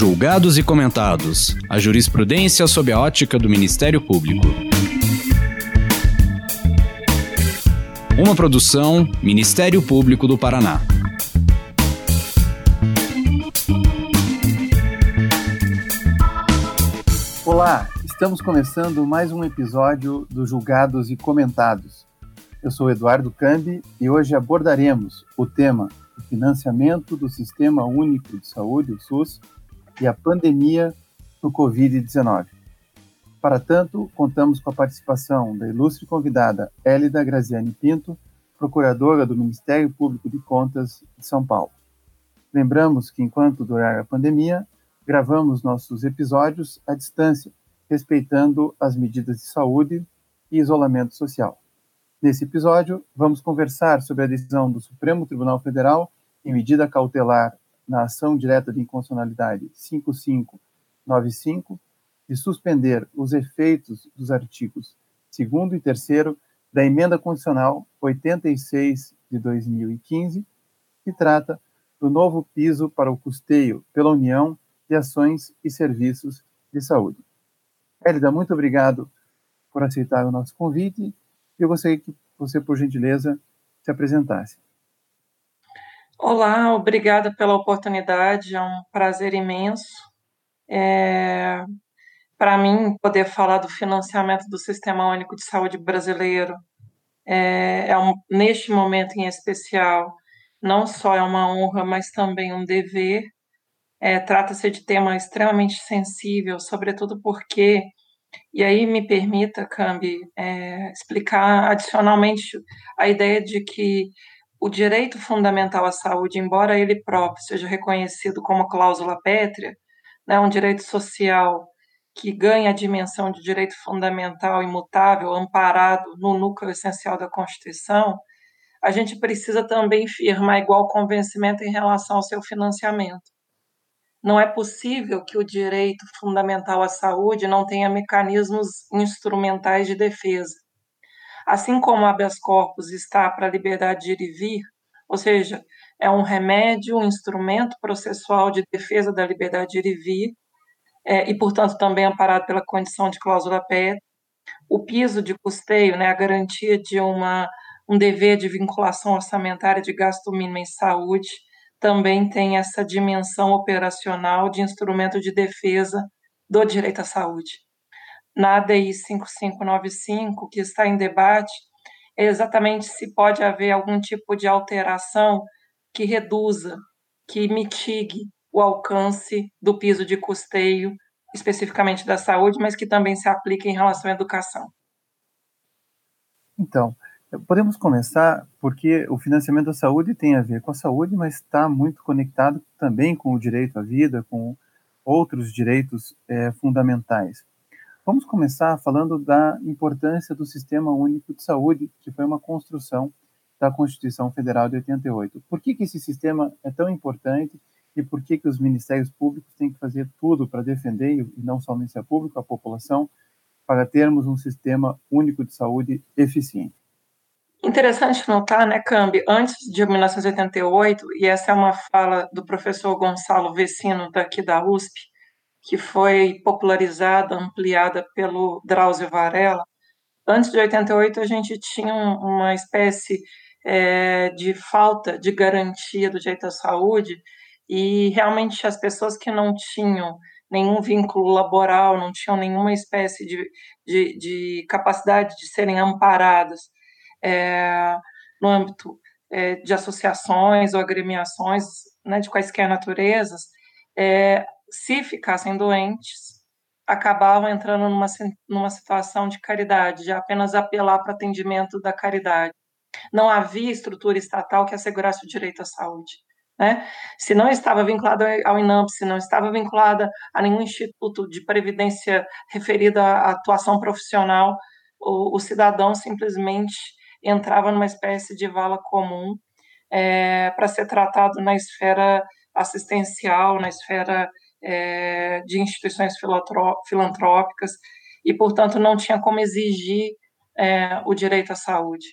Julgados e comentados. A jurisprudência sob a ótica do Ministério Público. Uma produção Ministério Público do Paraná. Olá, estamos começando mais um episódio do Julgados e Comentados. Eu sou Eduardo Cambi e hoje abordaremos o tema financiamento do Sistema Único de Saúde, o SUS, e a pandemia do Covid-19. Para tanto, contamos com a participação da ilustre convidada Hélida Graziani Pinto, procuradora do Ministério Público de Contas de São Paulo. Lembramos que, enquanto durar a pandemia, gravamos nossos episódios à distância, respeitando as medidas de saúde e isolamento social. Nesse episódio, vamos conversar sobre a decisão do Supremo Tribunal Federal em medida cautelar na ação direta de inconstitucionalidade 5595 de suspender os efeitos dos artigos 2 e 3 da Emenda Constitucional 86 de 2015, que trata do novo piso para o custeio pela União de ações e serviços de saúde. Hélida, muito obrigado por aceitar o nosso convite eu gostaria que você, por gentileza, se apresentasse. Olá, obrigada pela oportunidade, é um prazer imenso. É, Para mim, poder falar do financiamento do Sistema Único de Saúde brasileiro é, é um, neste momento em especial, não só é uma honra, mas também um dever. É, Trata-se de tema extremamente sensível, sobretudo porque e aí me permita, Cambi, é, explicar adicionalmente a ideia de que o direito fundamental à saúde, embora ele próprio seja reconhecido como cláusula pétrea, né, um direito social que ganha a dimensão de direito fundamental imutável, amparado no núcleo essencial da Constituição, a gente precisa também firmar igual convencimento em relação ao seu financiamento. Não é possível que o direito fundamental à saúde não tenha mecanismos instrumentais de defesa. Assim como o habeas corpus está para a liberdade de ir e vir, ou seja, é um remédio, um instrumento processual de defesa da liberdade de ir e vir, é, e, portanto, também amparado pela condição de cláusula PET. O piso de custeio, né, a garantia de uma, um dever de vinculação orçamentária de gasto mínimo em saúde, também tem essa dimensão operacional de instrumento de defesa do direito à saúde. Na ADI 5595, que está em debate, é exatamente se pode haver algum tipo de alteração que reduza, que mitigue o alcance do piso de custeio, especificamente da saúde, mas que também se aplique em relação à educação. Então, Podemos começar porque o financiamento da saúde tem a ver com a saúde, mas está muito conectado também com o direito à vida, com outros direitos é, fundamentais. Vamos começar falando da importância do Sistema Único de Saúde, que foi uma construção da Constituição Federal de 88. Por que, que esse sistema é tão importante e por que, que os ministérios públicos têm que fazer tudo para defender, e não só o Ministério Público, a população, para termos um sistema único de saúde eficiente? Interessante notar, né, Cambi, antes de 1988, e essa é uma fala do professor Gonçalo Vecino, daqui da USP, que foi popularizada, ampliada pelo Drauzio Varela, antes de 88 a gente tinha uma espécie é, de falta de garantia do direito à saúde, e realmente as pessoas que não tinham nenhum vínculo laboral, não tinham nenhuma espécie de, de, de capacidade de serem amparadas é, no âmbito é, de associações ou agremiações né, de quaisquer naturezas, é, se ficassem doentes, acabavam entrando numa, numa situação de caridade, de apenas apelar para atendimento da caridade. Não havia estrutura estatal que assegurasse o direito à saúde. Né? Se não estava vinculada ao INAMP, se não estava vinculada a nenhum instituto de previdência referida à atuação profissional, o, o cidadão simplesmente entrava numa espécie de vala comum é, para ser tratado na esfera assistencial, na esfera é, de instituições filantrópicas, e, portanto, não tinha como exigir é, o direito à saúde.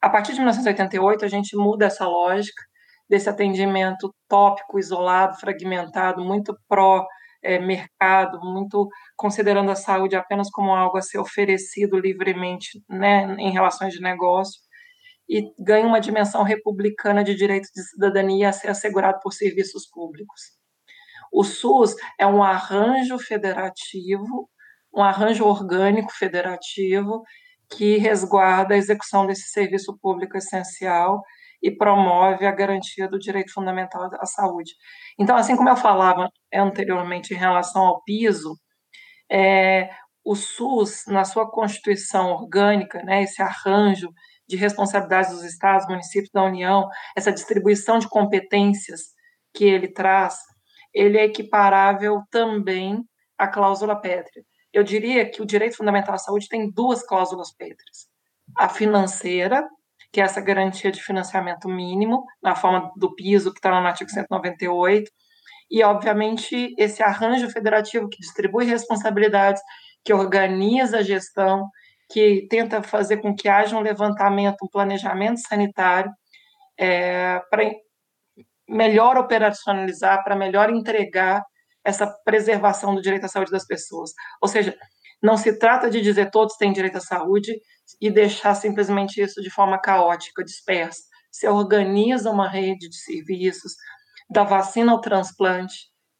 A partir de 1988, a gente muda essa lógica desse atendimento tópico, isolado, fragmentado, muito pró é, mercado, muito considerando a saúde apenas como algo a ser oferecido livremente né, em relações de negócio, e ganha uma dimensão republicana de direito de cidadania a ser assegurado por serviços públicos. O SUS é um arranjo federativo, um arranjo orgânico federativo que resguarda a execução desse serviço público essencial e promove a garantia do direito fundamental à saúde. Então, assim como eu falava anteriormente em relação ao piso, é, o SUS, na sua constituição orgânica, né, esse arranjo de responsabilidades dos estados, municípios da União, essa distribuição de competências que ele traz, ele é equiparável também à cláusula pétrea. Eu diria que o direito fundamental à saúde tem duas cláusulas pétreas: a financeira, que é essa garantia de financiamento mínimo, na forma do piso, que está no artigo 198, e, obviamente, esse arranjo federativo que distribui responsabilidades, que organiza a gestão, que tenta fazer com que haja um levantamento, um planejamento sanitário, é, para melhor operacionalizar, para melhor entregar essa preservação do direito à saúde das pessoas. Ou seja, não se trata de dizer todos têm direito à saúde e deixar simplesmente isso de forma caótica, dispersa. Se organiza uma rede de serviços, da vacina ao transplante,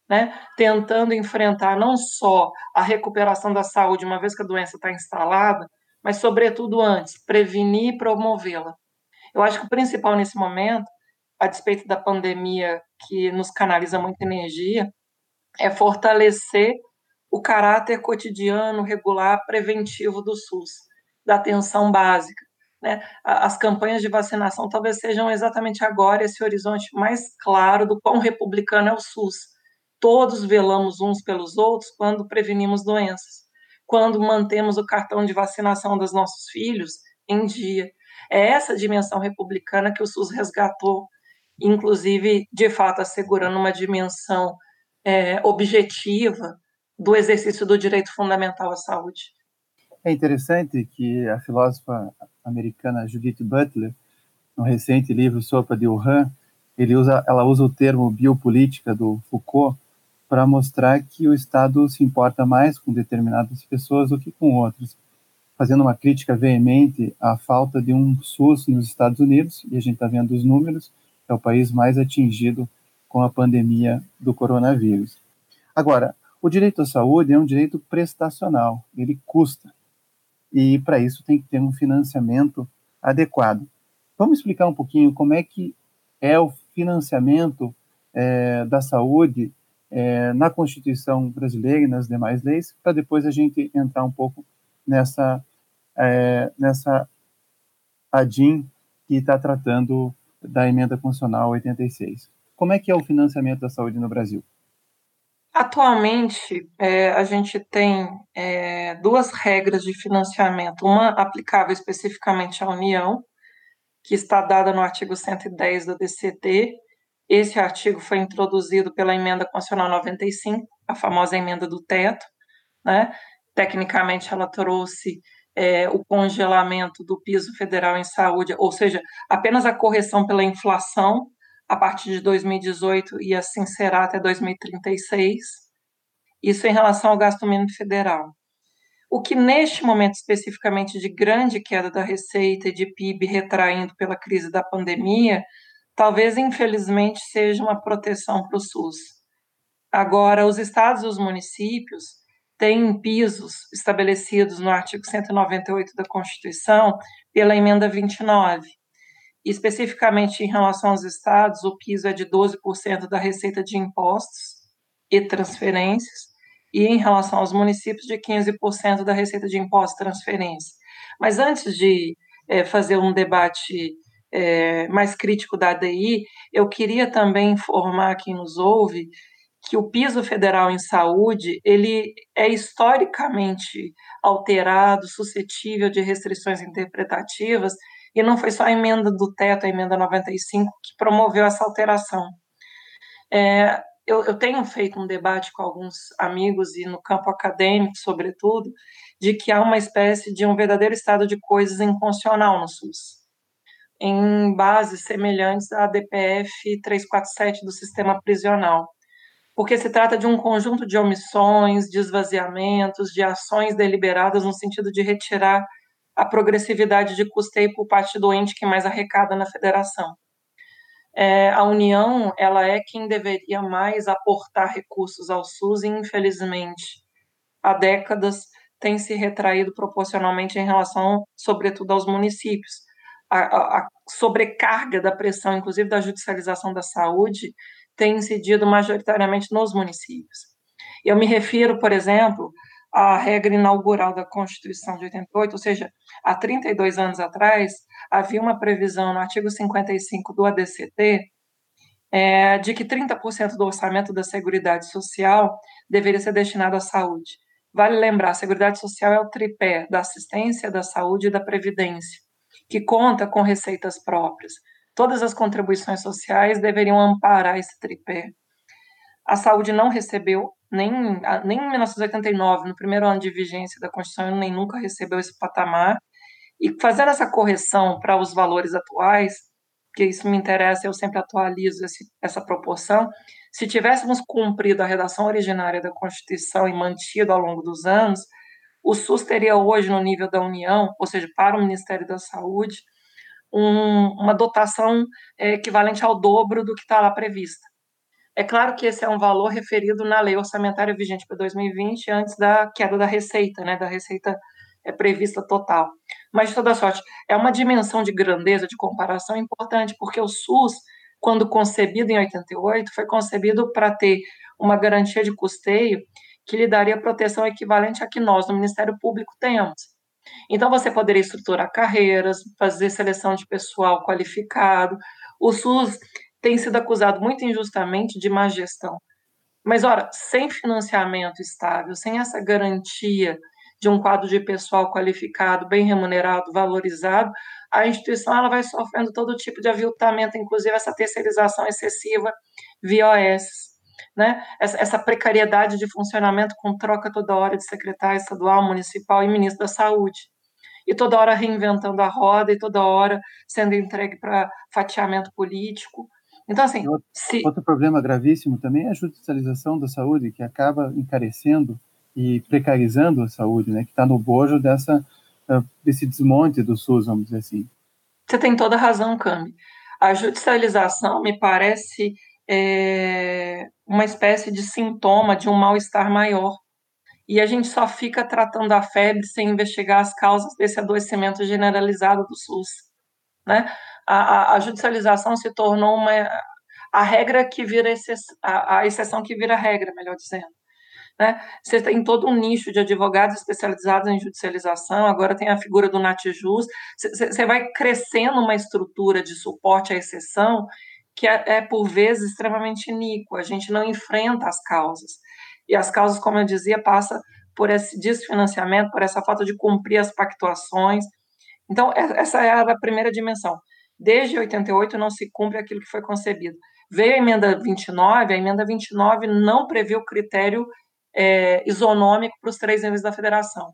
né, tentando enfrentar não só a recuperação da saúde, uma vez que a doença está instalada, mas, sobretudo, antes, prevenir e promovê-la. Eu acho que o principal nesse momento, a despeito da pandemia que nos canaliza muita energia, é fortalecer o caráter cotidiano, regular, preventivo do SUS, da atenção básica. Né? As campanhas de vacinação talvez sejam exatamente agora esse horizonte mais claro do quão republicano é o SUS. Todos velamos uns pelos outros quando prevenimos doenças, quando mantemos o cartão de vacinação dos nossos filhos em dia. É essa dimensão republicana que o SUS resgatou, inclusive, de fato, assegurando uma dimensão é, objetiva do exercício do direito fundamental à saúde. É interessante que a filósofa americana Judith Butler, no recente livro Sopa de Wuhan, usa, ela usa o termo biopolítica do Foucault para mostrar que o Estado se importa mais com determinadas pessoas do que com outras, fazendo uma crítica veemente à falta de um SUS nos Estados Unidos, e a gente está vendo os números, é o país mais atingido com a pandemia do coronavírus. Agora, o direito à saúde é um direito prestacional, ele custa. E para isso tem que ter um financiamento adequado. Vamos explicar um pouquinho como é que é o financiamento é, da saúde é, na Constituição brasileira e nas demais leis, para depois a gente entrar um pouco nessa, é, nessa ADIM que está tratando da emenda constitucional 86. Como é que é o financiamento da saúde no Brasil? Atualmente, é, a gente tem é, duas regras de financiamento, uma aplicável especificamente à União, que está dada no artigo 110 do DCT. Esse artigo foi introduzido pela emenda constitucional 95, a famosa emenda do teto. Né? Tecnicamente, ela trouxe é, o congelamento do piso federal em saúde, ou seja, apenas a correção pela inflação a partir de 2018 e assim será até 2036. Isso em relação ao gasto mínimo federal. O que neste momento especificamente de grande queda da receita e de PIB retraindo pela crise da pandemia, talvez infelizmente seja uma proteção para o SUS. Agora, os estados e os municípios têm pisos estabelecidos no artigo 198 da Constituição pela emenda 29 especificamente em relação aos estados, o piso é de 12% da receita de impostos e transferências, e em relação aos municípios, de 15% da receita de impostos e transferências. Mas antes de é, fazer um debate é, mais crítico da ADI, eu queria também informar quem nos ouve que o piso federal em saúde ele é historicamente alterado, suscetível de restrições interpretativas e não foi só a emenda do teto, a emenda 95, que promoveu essa alteração. É, eu, eu, tenho feito um debate com alguns amigos e no campo acadêmico, sobretudo, de que há uma espécie de um verdadeiro estado de coisas inconstitucional no SUS. em bases semelhantes à DPF 347 do sistema prisional, porque se trata de um conjunto de omissões, de esvaziamentos, de ações deliberadas no sentido de retirar a progressividade de custeio por parte do ente que mais arrecada na federação. É, a União, ela é quem deveria mais aportar recursos ao SUS e, infelizmente, há décadas tem se retraído proporcionalmente em relação, sobretudo, aos municípios. A, a, a sobrecarga da pressão, inclusive da judicialização da saúde, tem incidido majoritariamente nos municípios. Eu me refiro, por exemplo, à regra inaugural da Constituição de 88, ou seja, há 32 anos atrás, havia uma previsão no artigo 55 do ADCT é, de que 30% do orçamento da Seguridade Social deveria ser destinado à saúde. Vale lembrar, a Seguridade Social é o tripé da assistência, da saúde e da previdência, que conta com receitas próprias. Todas as contribuições sociais deveriam amparar esse tripé. A saúde não recebeu, nem, nem em 1989, no primeiro ano de vigência da Constituição, nem nunca recebeu esse patamar. E fazendo essa correção para os valores atuais, que isso me interessa, eu sempre atualizo esse, essa proporção. Se tivéssemos cumprido a redação originária da Constituição e mantido ao longo dos anos, o SUS teria hoje, no nível da União, ou seja, para o Ministério da Saúde, um, uma dotação é, equivalente ao dobro do que está lá prevista. É claro que esse é um valor referido na lei orçamentária vigente para 2020, antes da queda da receita, né, da receita é, prevista total. Mas, de toda sorte, é uma dimensão de grandeza, de comparação importante, porque o SUS, quando concebido em 88, foi concebido para ter uma garantia de custeio que lhe daria proteção equivalente a que nós, no Ministério Público, temos. Então, você poderia estruturar carreiras, fazer seleção de pessoal qualificado. O SUS tem sido acusado muito injustamente de má gestão. Mas, ora, sem financiamento estável, sem essa garantia de um quadro de pessoal qualificado, bem remunerado, valorizado, a instituição ela vai sofrendo todo tipo de aviltamento, inclusive essa terceirização excessiva via OS né? Essa, precariedade de funcionamento com troca toda hora de secretário estadual, municipal e ministro da Saúde. E toda hora reinventando a roda e toda hora sendo entregue para fatiamento político. Então, assim. Outro, se... outro problema gravíssimo também é a judicialização da saúde, que acaba encarecendo e precarizando a saúde, né? Que está no bojo dessa, ah, desse desmonte do SUS, vamos dizer assim. Você tem toda a razão, Cami. A judicialização me parece é, uma espécie de sintoma de um mal-estar maior. E a gente só fica tratando a febre sem investigar as causas desse adoecimento generalizado do SUS. Né? A, a, a judicialização se tornou uma, a regra que vira exceção, a, a exceção que vira regra, melhor dizendo. Né? Você tem todo um nicho de advogados especializados em judicialização, agora tem a figura do Natijus, você vai crescendo uma estrutura de suporte à exceção que é, é, por vezes extremamente iníquo, a gente não enfrenta as causas. E as causas, como eu dizia, passa por esse desfinanciamento, por essa falta de cumprir as pactuações. Então, essa é a primeira dimensão. Desde 88 não se cumpre aquilo que foi concebido. Veio a emenda 29, a emenda 29 não previu critério é, isonômico para os três níveis da federação.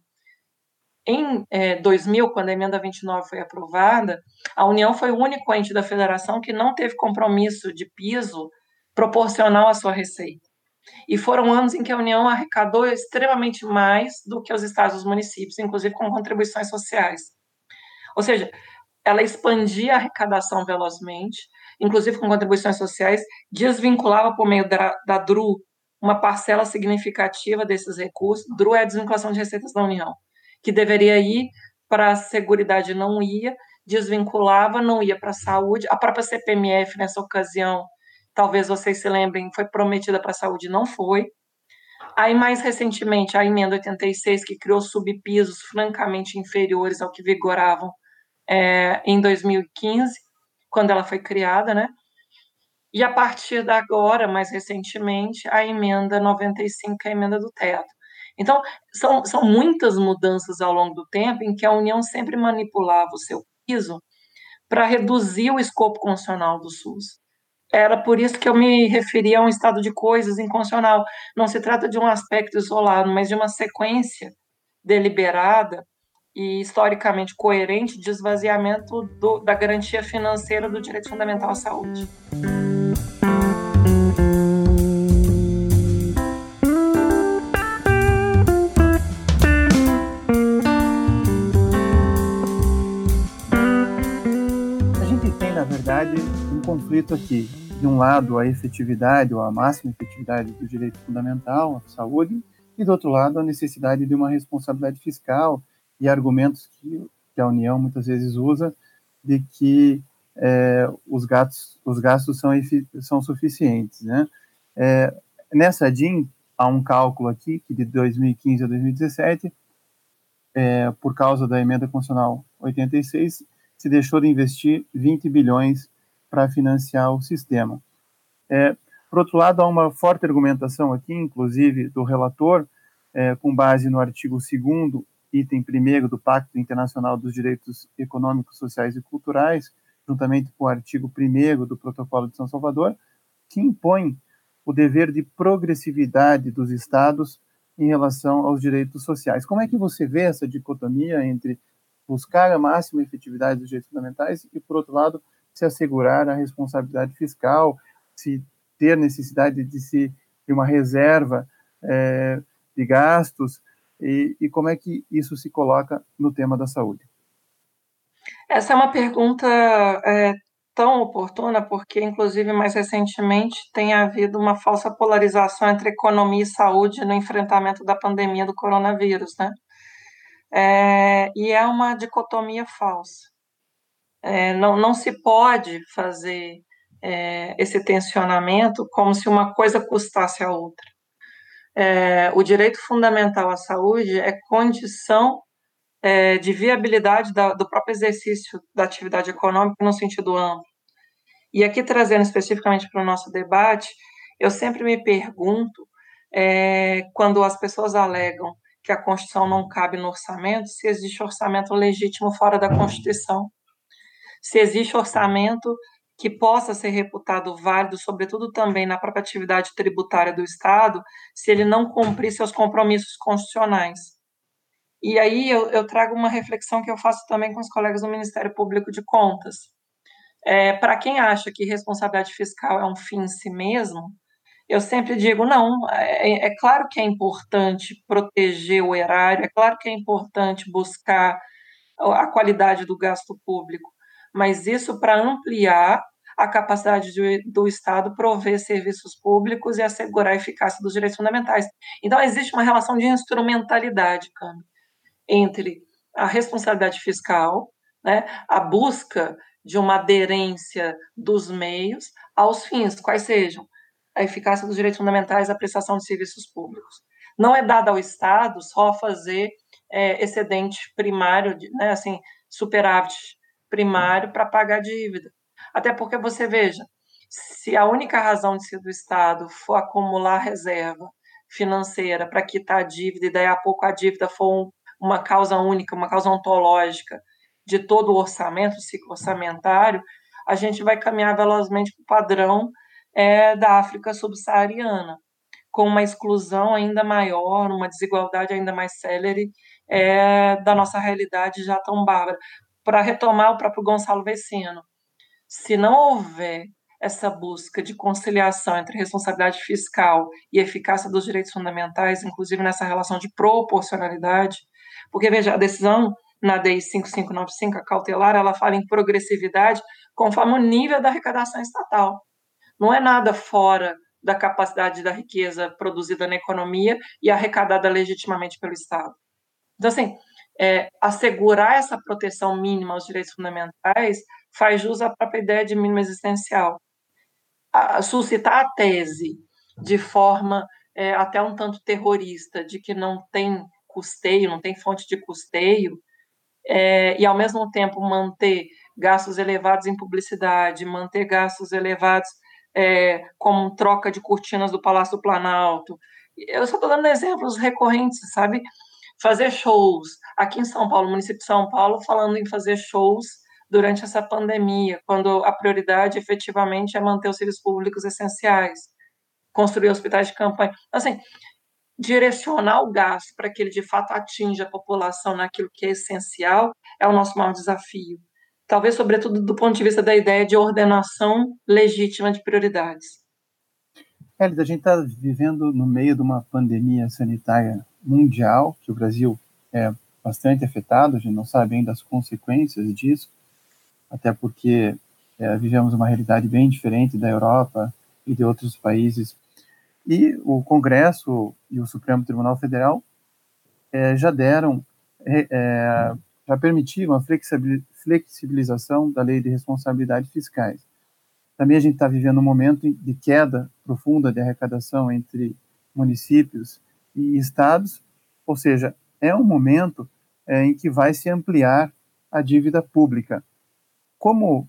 Em é, 2000, quando a emenda 29 foi aprovada, a União foi o único ente da federação que não teve compromisso de piso proporcional à sua receita. E foram anos em que a União arrecadou extremamente mais do que os estados e os municípios, inclusive com contribuições sociais. Ou seja, ela expandia a arrecadação velozmente, inclusive com contribuições sociais, desvinculava por meio da, da DRU uma parcela significativa desses recursos. DRU é a desvinculação de receitas da União que deveria ir para a Seguridade não ia, desvinculava, não ia para a saúde. A própria CPMF, nessa ocasião, talvez vocês se lembrem, foi prometida para a saúde, não foi. Aí, mais recentemente, a emenda 86, que criou subpisos francamente inferiores ao que vigoravam é, em 2015, quando ela foi criada, né? E a partir da agora, mais recentemente, a emenda 95, que é a emenda do teto. Então, são, são muitas mudanças ao longo do tempo em que a União sempre manipulava o seu piso para reduzir o escopo constitucional do SUS. Era por isso que eu me referia a um estado de coisas inconstitucional. Não se trata de um aspecto isolado, mas de uma sequência deliberada e historicamente coerente de esvaziamento do, da garantia financeira do direito fundamental à saúde. Verdade, um conflito aqui. De um lado, a efetividade ou a máxima efetividade do direito fundamental à saúde, e do outro lado, a necessidade de uma responsabilidade fiscal e argumentos que, a União muitas vezes usa de que é, os, gastos, os gastos são, são suficientes. Né? É, nessa DIN, há um cálculo aqui que de 2015 a 2017, é, por causa da emenda constitucional 86, se deixou de investir 20 bilhões para financiar o sistema. É, por outro lado, há uma forte argumentação aqui, inclusive do relator, é, com base no artigo 2 item 1 do Pacto Internacional dos Direitos Econômicos, Sociais e Culturais, juntamente com o artigo 1 do Protocolo de São Salvador, que impõe o dever de progressividade dos Estados em relação aos direitos sociais. Como é que você vê essa dicotomia entre buscar a máxima efetividade dos direitos fundamentais e, por outro lado, se assegurar a responsabilidade fiscal, se ter necessidade de se de uma reserva é, de gastos, e, e como é que isso se coloca no tema da saúde? Essa é uma pergunta é, tão oportuna, porque, inclusive, mais recentemente tem havido uma falsa polarização entre economia e saúde no enfrentamento da pandemia do coronavírus, né? É, e é uma dicotomia falsa. É, não, não se pode fazer é, esse tensionamento como se uma coisa custasse a outra é, o direito fundamental à saúde é condição é, de viabilidade da, do próprio exercício da atividade econômica no sentido amplo. E aqui, trazendo especificamente para o nosso debate, eu sempre me pergunto, é, quando as pessoas alegam que a Constituição não cabe no orçamento, se existe orçamento legítimo fora da Constituição. Se existe orçamento que possa ser reputado válido, sobretudo também na própria atividade tributária do Estado, se ele não cumprir seus compromissos constitucionais. E aí eu, eu trago uma reflexão que eu faço também com os colegas do Ministério Público de Contas. É, Para quem acha que responsabilidade fiscal é um fim em si mesmo, eu sempre digo, não, é, é, claro que é importante proteger o erário, é claro que é importante buscar a qualidade do gasto público, mas isso para ampliar a capacidade de, do Estado prover serviços públicos e assegurar a eficácia dos direitos fundamentais. Então, existe uma relação de instrumentalidade, Câmbio, entre a responsabilidade fiscal, né, a busca de uma aderência dos meios aos fins, quais sejam a eficácia dos direitos fundamentais, a prestação de serviços públicos. Não é dado ao Estado só fazer é, excedente primário, né, assim, superávit primário para pagar dívida. Até porque você veja, se a única razão de ser do Estado for acumular reserva financeira para quitar a dívida e daí a pouco a dívida for um, uma causa única, uma causa ontológica de todo o orçamento, o ciclo orçamentário, a gente vai caminhar velozmente para o padrão é, da África subsaariana, com uma exclusão ainda maior, uma desigualdade ainda mais célere é, da nossa realidade já tão bárbara. Para retomar o próprio Gonçalo Vecino, se não houver essa busca de conciliação entre responsabilidade fiscal e eficácia dos direitos fundamentais, inclusive nessa relação de proporcionalidade, porque veja, a decisão na DI 5595, a cautelar, ela fala em progressividade conforme o nível da arrecadação estatal. Não é nada fora da capacidade da riqueza produzida na economia e arrecadada legitimamente pelo Estado. Então, assim, é, assegurar essa proteção mínima aos direitos fundamentais faz jus à própria ideia de mínimo existencial. A, suscitar a tese de forma é, até um tanto terrorista de que não tem custeio, não tem fonte de custeio, é, e ao mesmo tempo manter gastos elevados em publicidade, manter gastos elevados é, como troca de cortinas do Palácio do Planalto. Eu só estou dando exemplos recorrentes, sabe? Fazer shows. Aqui em São Paulo, município de São Paulo, falando em fazer shows durante essa pandemia, quando a prioridade efetivamente é manter os serviços públicos essenciais, construir hospitais de campanha. Assim, direcionar o gasto para que ele de fato atinja a população naquilo que é essencial é o nosso maior desafio. Talvez, sobretudo, do ponto de vista da ideia de ordenação legítima de prioridades. Hélida, a gente está vivendo no meio de uma pandemia sanitária mundial, que o Brasil é bastante afetado, a gente não sabe ainda as consequências disso, até porque é, vivemos uma realidade bem diferente da Europa e de outros países. E o Congresso e o Supremo Tribunal Federal é, já deram, é, é já permitiram a flexibilização da lei de responsabilidade fiscais. Também a gente está vivendo um momento de queda profunda de arrecadação entre municípios e estados, ou seja, é um momento é, em que vai se ampliar a dívida pública. Como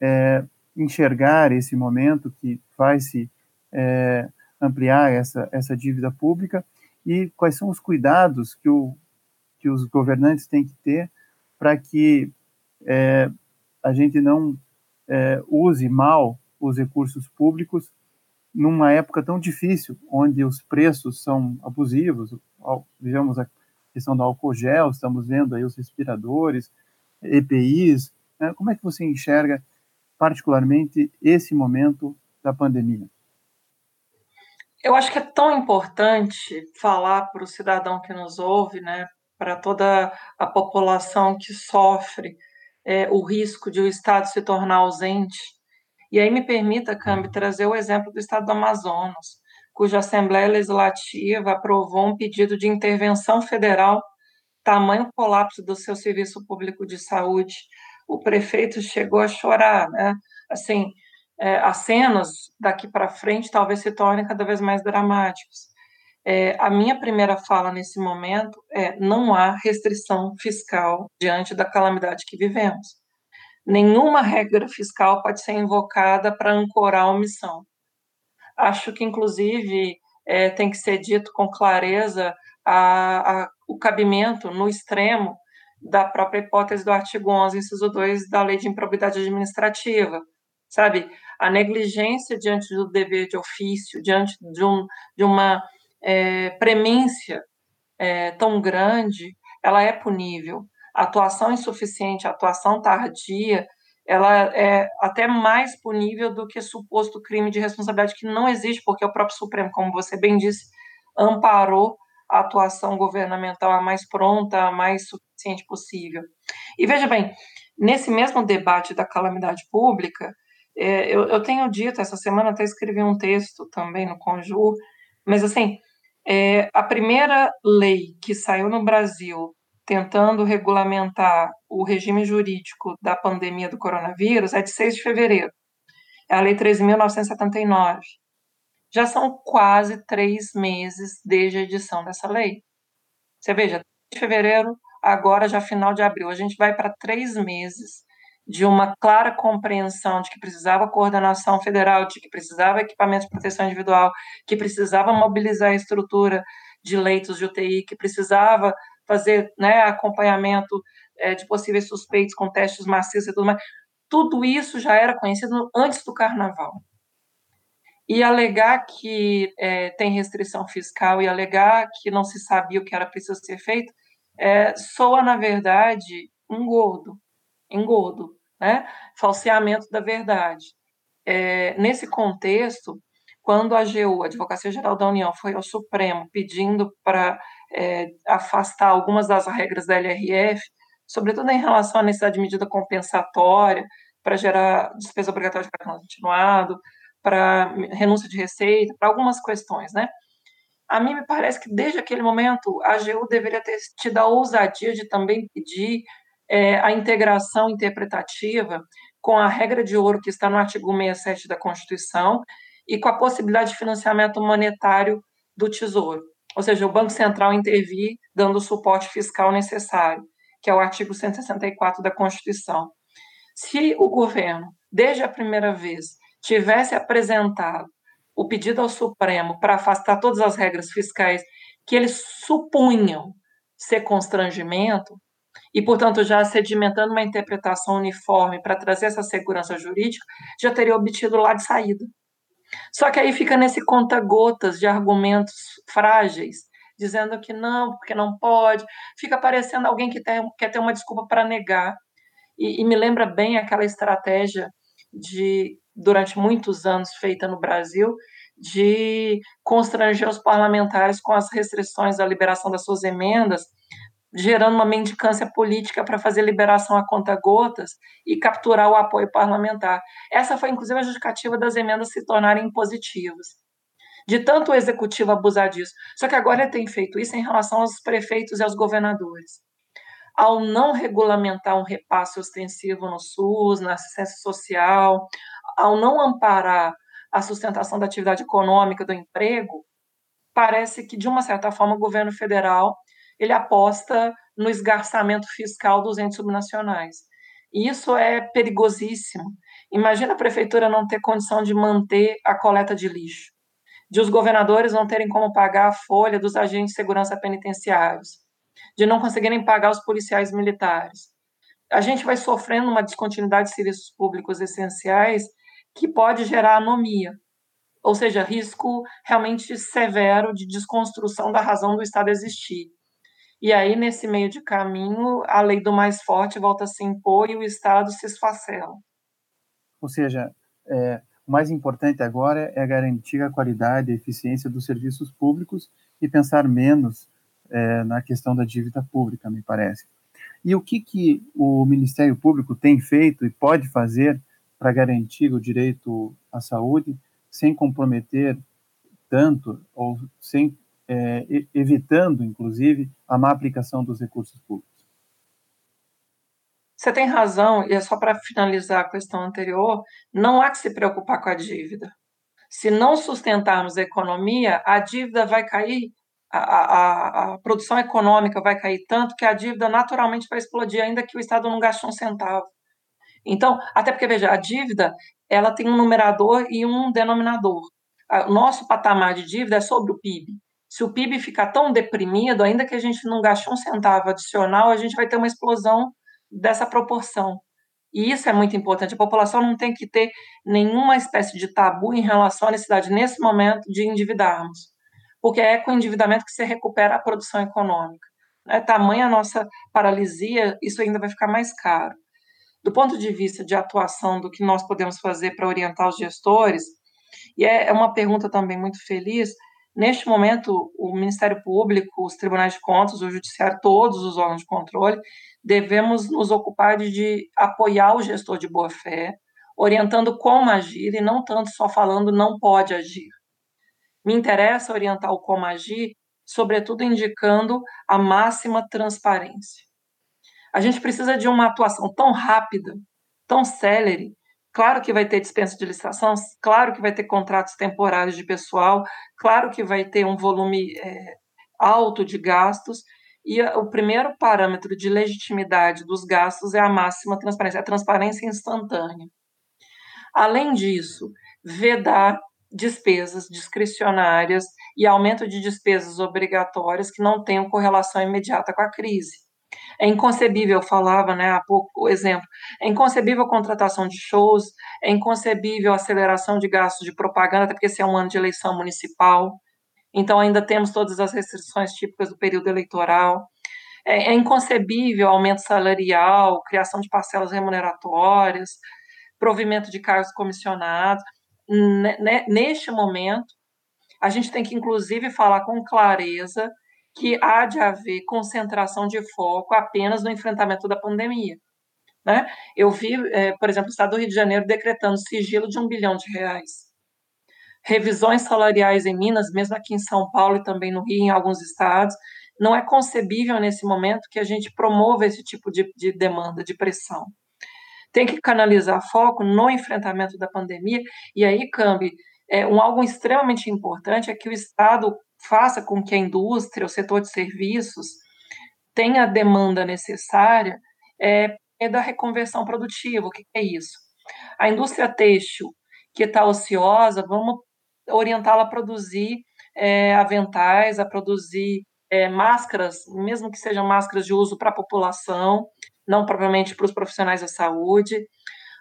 é, enxergar esse momento que vai se é, ampliar essa, essa dívida pública e quais são os cuidados que, o, que os governantes têm que ter para que é, a gente não é, use mal os recursos públicos numa época tão difícil, onde os preços são abusivos, vejamos a questão do álcool gel, estamos vendo aí os respiradores, EPIs, né? como é que você enxerga particularmente esse momento da pandemia? Eu acho que é tão importante falar para o cidadão que nos ouve, né, para toda a população que sofre é, o risco de o Estado se tornar ausente. E aí me permita, Cambi, trazer o exemplo do Estado do Amazonas, cuja Assembleia Legislativa aprovou um pedido de intervenção federal, tamanho colapso do seu serviço público de saúde. O prefeito chegou a chorar, né? Assim, é, as cenas daqui para frente talvez se tornem cada vez mais dramáticas. É, a minha primeira fala nesse momento é: não há restrição fiscal diante da calamidade que vivemos. Nenhuma regra fiscal pode ser invocada para ancorar a omissão. Acho que, inclusive, é, tem que ser dito com clareza a, a, o cabimento, no extremo, da própria hipótese do artigo 11, inciso 2 da Lei de Improbidade Administrativa, sabe? A negligência diante do dever de ofício, diante de, um, de uma é, premência é, tão grande, ela é punível. Atuação insuficiente, atuação tardia, ela é até mais punível do que suposto crime de responsabilidade que não existe, porque o próprio Supremo, como você bem disse, amparou a atuação governamental a mais pronta, a mais suficiente possível. E veja bem, nesse mesmo debate da calamidade pública, é, eu, eu, tenho dito, essa semana até escrevi um texto também no Conjur, mas assim, é, a primeira lei que saiu no Brasil tentando regulamentar o regime jurídico da pandemia do coronavírus é de 6 de fevereiro. É a Lei 13.979. Já são quase três meses desde a edição dessa lei. Você veja, de fevereiro, agora já final de abril. A gente vai para três meses de uma clara compreensão de que precisava coordenação federal, de que precisava equipamento de proteção individual, que precisava mobilizar a estrutura de leitos de UTI, que precisava fazer né, acompanhamento é, de possíveis suspeitos com testes macios e tudo mais. Tudo isso já era conhecido antes do carnaval. E alegar que é, tem restrição fiscal e alegar que não se sabia o que era preciso ser feito, é, soa, na verdade, um gordo, engodo né? falseamento da verdade. É, nesse contexto, quando a AGU, a Advocacia Geral da União, foi ao Supremo pedindo para é, afastar algumas das regras da LRF, sobretudo em relação à necessidade de medida compensatória para gerar despesa obrigatória de cartão continuado, para renúncia de receita, para algumas questões, né? A mim me parece que desde aquele momento a AGU deveria ter tido a ousadia de também pedir é, a integração interpretativa com a regra de ouro que está no artigo 67 da Constituição e com a possibilidade de financiamento monetário do Tesouro, ou seja, o Banco Central intervir dando o suporte fiscal necessário, que é o artigo 164 da Constituição. Se o governo, desde a primeira vez, tivesse apresentado o pedido ao Supremo para afastar todas as regras fiscais que eles supunham ser constrangimento, e, portanto, já sedimentando uma interpretação uniforme para trazer essa segurança jurídica, já teria obtido lá de saída. Só que aí fica nesse conta-gotas de argumentos frágeis dizendo que não, porque não pode, fica parecendo alguém que tem, quer ter uma desculpa para negar. E, e, me lembra bem aquela estratégia de, durante muitos anos, feita no Brasil, de constranger os parlamentares com as restrições da liberação das suas emendas, gerando uma mendicância política para fazer liberação a conta-gotas e capturar o apoio parlamentar. Essa foi, inclusive, a justificativa das emendas se tornarem impositivas. De tanto o executivo abusar disso. Só que agora ele tem feito isso em relação aos prefeitos e aos governadores. Ao não regulamentar um repasse ostensivo no SUS, na assistência social, ao não amparar a sustentação da atividade econômica, do emprego, parece que, de uma certa forma, o governo federal ele aposta no esgarçamento fiscal dos entes subnacionais. E isso é perigosíssimo. Imagina a prefeitura não ter condição de manter a coleta de lixo, de os governadores não terem como pagar a folha dos agentes de segurança penitenciários, de não conseguirem pagar os policiais militares. A gente vai sofrendo uma descontinuidade de serviços públicos essenciais que pode gerar anomia, ou seja, risco realmente severo de desconstrução da razão do Estado existir. E aí, nesse meio de caminho, a lei do mais forte volta a se impor e o Estado se esfacela. Ou seja, é, o mais importante agora é garantir a qualidade e eficiência dos serviços públicos e pensar menos é, na questão da dívida pública, me parece. E o que, que o Ministério Público tem feito e pode fazer para garantir o direito à saúde sem comprometer tanto ou sem é, evitando, inclusive, a má aplicação dos recursos públicos. Você tem razão, e é só para finalizar a questão anterior, não há que se preocupar com a dívida. Se não sustentarmos a economia, a dívida vai cair, a, a, a produção econômica vai cair tanto que a dívida naturalmente vai explodir, ainda que o Estado não gaste um centavo. Então, até porque, veja, a dívida ela tem um numerador e um denominador. O nosso patamar de dívida é sobre o PIB se o PIB ficar tão deprimido, ainda que a gente não gaste um centavo adicional, a gente vai ter uma explosão dessa proporção. E isso é muito importante. A população não tem que ter nenhuma espécie de tabu em relação à necessidade, nesse momento, de endividarmos. Porque é com o endividamento que se recupera a produção econômica. É tamanha a nossa paralisia, isso ainda vai ficar mais caro. Do ponto de vista de atuação do que nós podemos fazer para orientar os gestores, e é, é uma pergunta também muito feliz, Neste momento, o Ministério Público, os tribunais de contas, o Judiciário, todos os órgãos de controle, devemos nos ocupar de, de apoiar o gestor de boa-fé, orientando como agir e não tanto só falando não pode agir. Me interessa orientar o como agir, sobretudo indicando a máxima transparência. A gente precisa de uma atuação tão rápida, tão célere, Claro que vai ter dispensa de licitação, claro que vai ter contratos temporários de pessoal, claro que vai ter um volume é, alto de gastos, e o primeiro parâmetro de legitimidade dos gastos é a máxima transparência, a transparência instantânea. Além disso, vedar despesas discricionárias e aumento de despesas obrigatórias que não tenham correlação imediata com a crise. É inconcebível, eu falava né, há pouco o exemplo, é inconcebível a contratação de shows, é inconcebível a aceleração de gastos de propaganda, até porque esse é um ano de eleição municipal, então ainda temos todas as restrições típicas do período eleitoral. É, é inconcebível aumento salarial, criação de parcelas remuneratórias, provimento de cargos comissionados. Neste momento, a gente tem que, inclusive, falar com clareza que há de haver concentração de foco apenas no enfrentamento da pandemia. Né? Eu vi, é, por exemplo, o Estado do Rio de Janeiro decretando sigilo de um bilhão de reais. Revisões salariais em Minas, mesmo aqui em São Paulo e também no Rio, em alguns estados. Não é concebível nesse momento que a gente promova esse tipo de, de demanda, de pressão. Tem que canalizar foco no enfrentamento da pandemia, e aí, Cambi, é, um algo extremamente importante é que o Estado faça com que a indústria, o setor de serviços, tenha a demanda necessária é, é da reconversão produtiva. O que é isso? A indústria têxtil que está ociosa, vamos orientá-la a produzir é, aventais, a produzir é, máscaras, mesmo que sejam máscaras de uso para a população, não propriamente para os profissionais da saúde.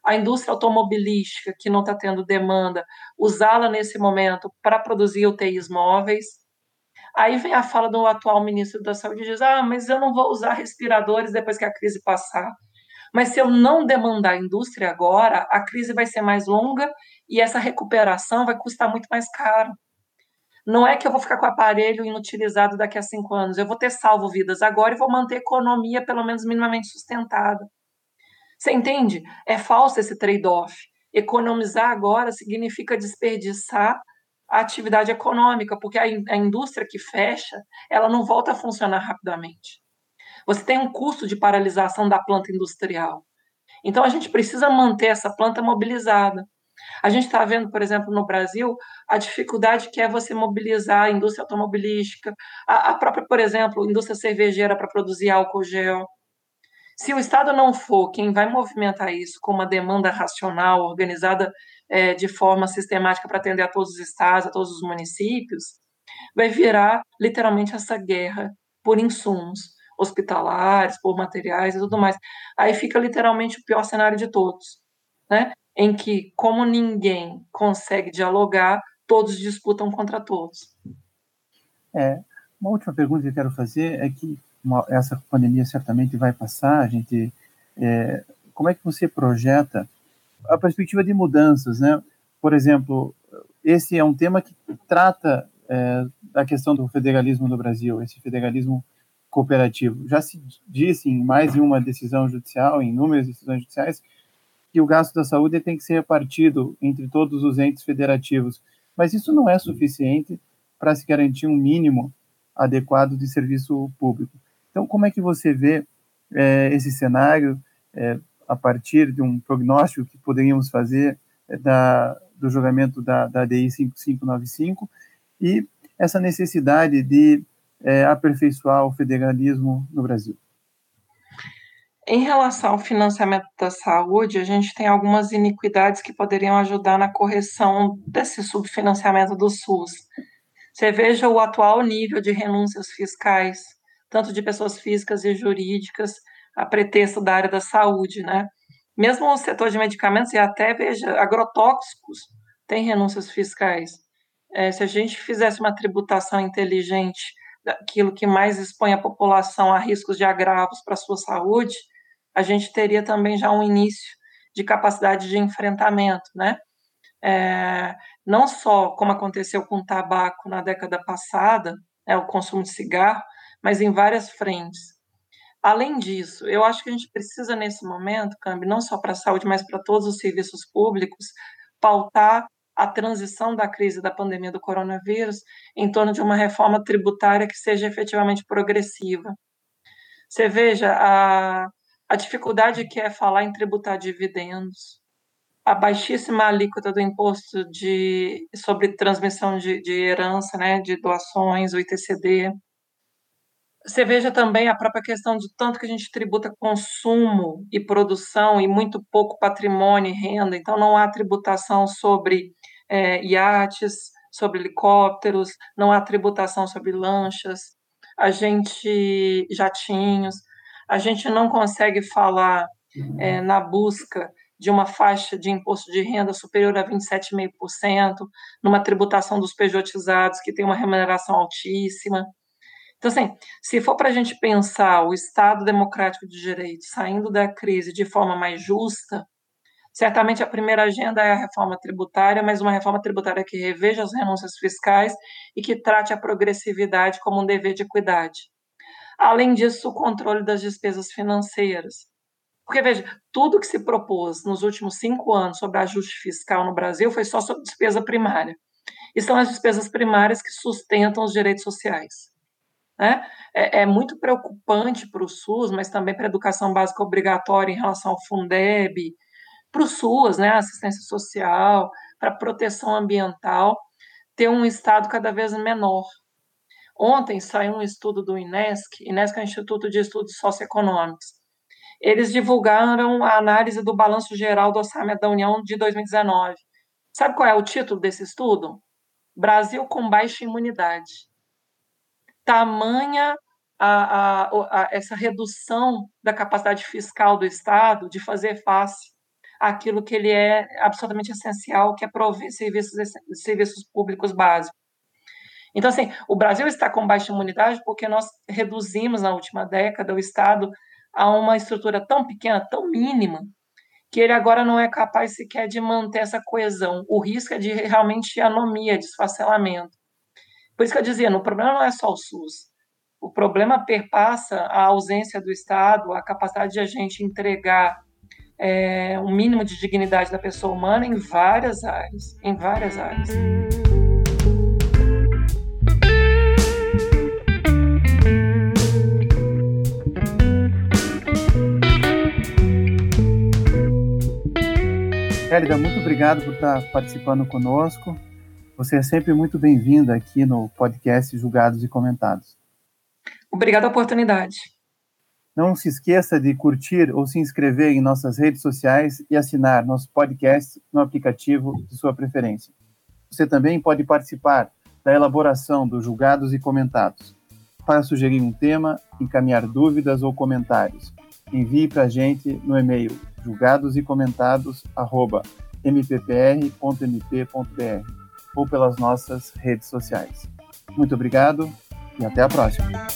A indústria automobilística, que não está tendo demanda, usá-la nesse momento para produzir UTIs móveis Aí vem a fala do atual ministro da Saúde e diz: ah, mas eu não vou usar respiradores depois que a crise passar. Mas se eu não demandar a indústria agora, a crise vai ser mais longa e essa recuperação vai custar muito mais caro. Não é que eu vou ficar com o aparelho inutilizado daqui a cinco anos, eu vou ter salvo vidas agora e vou manter a economia pelo menos minimamente sustentada. Você entende? É falso esse trade-off. Economizar agora significa desperdiçar a atividade econômica, porque a, a indústria que fecha, ela não volta a funcionar rapidamente. Você tem um custo de paralisação da planta industrial. Então, a gente precisa manter essa planta mobilizada. A gente está vendo, por exemplo, no Brasil, a dificuldade que é você mobilizar a indústria automobilística, a, a própria, por exemplo, indústria cervejeira para produzir álcool gel. Se o Estado não for quem vai movimentar isso com uma demanda racional, organizada é, de forma sistemática para atender a todos os estados, a todos os municípios, vai virar literalmente essa guerra por insumos hospitalares, por materiais e tudo mais. Aí fica literalmente o pior cenário de todos, né? Em que, como ninguém consegue dialogar, todos disputam contra todos. É, uma última pergunta que eu quero fazer é que uma, essa pandemia certamente vai passar, a gente, é, como é que você projeta a perspectiva de mudanças, né? Por exemplo, esse é um tema que trata é, da questão do federalismo no Brasil, esse federalismo cooperativo. Já se disse em mais de uma decisão judicial, em inúmeras decisões judiciais, que o gasto da saúde tem que ser repartido entre todos os entes federativos, mas isso não é suficiente para se garantir um mínimo adequado de serviço público. Então, como é que você vê é, esse cenário é, a partir de um prognóstico que poderíamos fazer é, da, do julgamento da, da DI 5595 e essa necessidade de é, aperfeiçoar o federalismo no Brasil? Em relação ao financiamento da saúde, a gente tem algumas iniquidades que poderiam ajudar na correção desse subfinanciamento do SUS. Você veja o atual nível de renúncias fiscais tanto de pessoas físicas e jurídicas, a pretexto da área da saúde, né? Mesmo o setor de medicamentos e até, veja, agrotóxicos tem renúncias fiscais. É, se a gente fizesse uma tributação inteligente daquilo que mais expõe a população a riscos de agravos para a sua saúde, a gente teria também já um início de capacidade de enfrentamento, né? É, não só como aconteceu com o tabaco na década passada, é, o consumo de cigarro, mas em várias frentes. Além disso, eu acho que a gente precisa, nesse momento, Cambi, não só para a saúde, mas para todos os serviços públicos, pautar a transição da crise da pandemia do coronavírus em torno de uma reforma tributária que seja efetivamente progressiva. Você veja a, a dificuldade que é falar em tributar dividendos, a baixíssima alíquota do imposto de, sobre transmissão de, de herança, né, de doações, o ITCD, você veja também a própria questão de tanto que a gente tributa consumo e produção e muito pouco patrimônio e renda, então não há tributação sobre é, iates, sobre helicópteros, não há tributação sobre lanchas, a gente jatinhos, a gente não consegue falar é, na busca de uma faixa de imposto de renda superior a 27,5%, numa tributação dos pejotizados que tem uma remuneração altíssima. Então, assim, se for para a gente pensar o Estado democrático de direito saindo da crise de forma mais justa, certamente a primeira agenda é a reforma tributária, mas uma reforma tributária que reveja as renúncias fiscais e que trate a progressividade como um dever de equidade. Além disso, o controle das despesas financeiras. Porque, veja, tudo que se propôs nos últimos cinco anos sobre ajuste fiscal no Brasil foi só sobre despesa primária. E são as despesas primárias que sustentam os direitos sociais. Né? É, é muito preocupante para o SUS, mas também para a educação básica obrigatória em relação ao Fundeb, para o SUS, né, assistência social, para proteção ambiental, ter um Estado cada vez menor. Ontem saiu um estudo do INESC, INESC é o Instituto de Estudos Socioeconômicos. Eles divulgaram a análise do balanço geral do orçamento da União de 2019. Sabe qual é o título desse estudo? Brasil com baixa imunidade tamanha a, a, a, essa redução da capacidade fiscal do Estado de fazer face àquilo que ele é absolutamente essencial, que é prover serviços, serviços públicos básicos. Então, assim, o Brasil está com baixa imunidade porque nós reduzimos na última década o Estado a uma estrutura tão pequena, tão mínima, que ele agora não é capaz sequer de manter essa coesão. O risco é de realmente anomia, desfacelamento. Por isso que eu dizia, o problema não é só o SUS. O problema perpassa a ausência do Estado, a capacidade de a gente entregar é, um mínimo de dignidade da pessoa humana em várias áreas, em várias áreas. Hélida, muito obrigado por estar participando conosco. Você é sempre muito bem-vinda aqui no podcast Julgados e Comentados. Obrigada a oportunidade. Não se esqueça de curtir ou se inscrever em nossas redes sociais e assinar nosso podcast no aplicativo de sua preferência. Você também pode participar da elaboração dos julgados e comentados. Para sugerir um tema, encaminhar dúvidas ou comentários, envie para a gente no e-mail julgados e comentados mppr.mp.br ou pelas nossas redes sociais. Muito obrigado e até a próxima.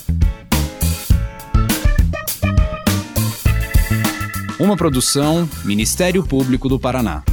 Uma produção Ministério Público do Paraná.